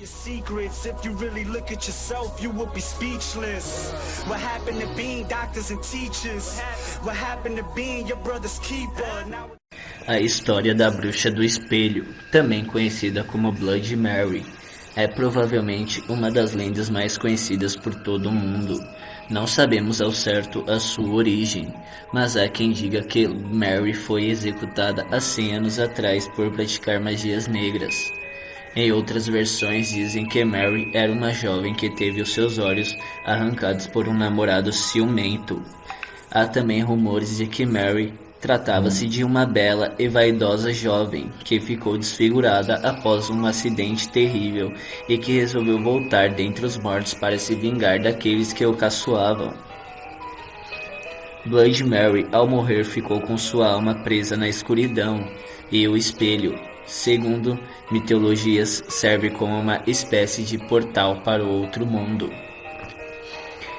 Your secrets, if you really look at yourself, you would be speechless. What happened to being doctors and teachers? What happened to being your brother's keeper? A história da bruxa do espelho, também conhecida como Blood Mary, é provavelmente uma das lendas mais conhecidas por todo o mundo. Não sabemos ao certo a sua origem, mas há quem diga que Mary foi executada há 100 anos atrás por praticar magias negras. Em outras versões dizem que Mary era uma jovem que teve os seus olhos arrancados por um namorado ciumento. Há também rumores de que Mary tratava-se de uma bela e vaidosa jovem que ficou desfigurada após um acidente terrível e que resolveu voltar dentre os mortos para se vingar daqueles que o caçoavam. Blood Mary, ao morrer, ficou com sua alma presa na escuridão e o espelho, segundo mitologias, serve como uma espécie de portal para o outro mundo.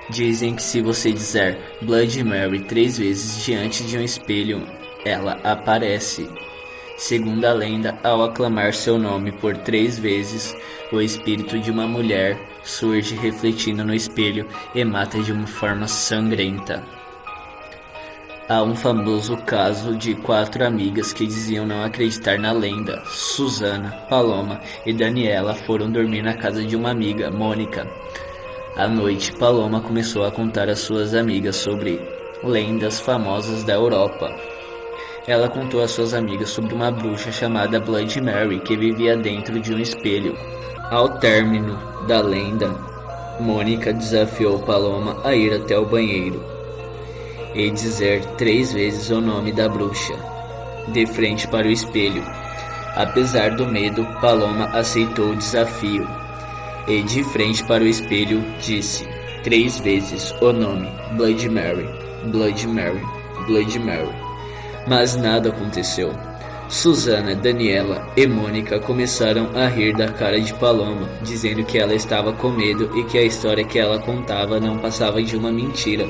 Dizem que se você dizer Blood Mary três vezes diante de um espelho, ela aparece. Segundo a lenda, ao aclamar seu nome por três vezes, o espírito de uma mulher surge refletindo no espelho e mata de uma forma sangrenta. Há um famoso caso de quatro amigas que diziam não acreditar na lenda. Susana, Paloma e Daniela foram dormir na casa de uma amiga, Mônica. À noite, Paloma começou a contar às suas amigas sobre lendas famosas da Europa. Ela contou às suas amigas sobre uma bruxa chamada Blood Mary que vivia dentro de um espelho. Ao término da lenda, Mônica desafiou Paloma a ir até o banheiro e dizer três vezes o nome da bruxa, de frente para o espelho. Apesar do medo, Paloma aceitou o desafio e, de frente para o espelho, disse três vezes o nome Blood Mary, Blood Mary, Blood Mary. Mas nada aconteceu. Susana, Daniela e Mônica começaram a rir da cara de Paloma, dizendo que ela estava com medo e que a história que ela contava não passava de uma mentira.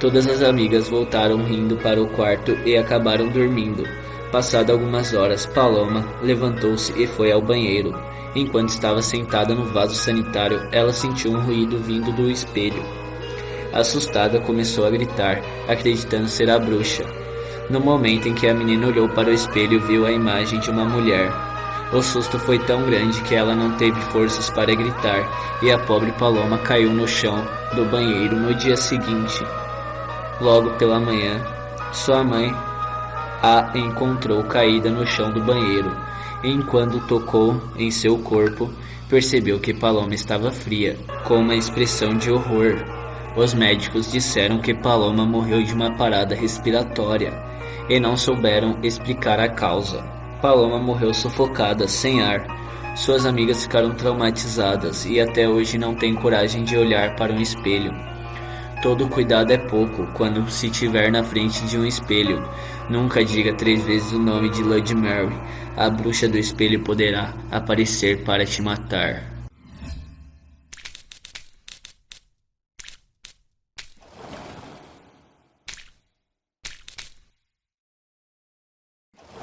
Todas as amigas voltaram rindo para o quarto e acabaram dormindo. Passado algumas horas, Paloma levantou-se e foi ao banheiro. Enquanto estava sentada no vaso sanitário, ela sentiu um ruído vindo do espelho. Assustada, começou a gritar, acreditando ser a bruxa. No momento em que a menina olhou para o espelho, viu a imagem de uma mulher. O susto foi tão grande que ela não teve forças para gritar, e a pobre Paloma caiu no chão do banheiro no dia seguinte. Logo pela manhã, sua mãe a encontrou caída no chão do banheiro. Enquanto tocou em seu corpo, percebeu que Paloma estava fria, com uma expressão de horror. Os médicos disseram que Paloma morreu de uma parada respiratória e não souberam explicar a causa. Paloma morreu sufocada, sem ar. Suas amigas ficaram traumatizadas e até hoje não têm coragem de olhar para um espelho. Todo cuidado é pouco quando se tiver na frente de um espelho. Nunca diga três vezes o nome de Lady Mary. A bruxa do espelho poderá aparecer para te matar.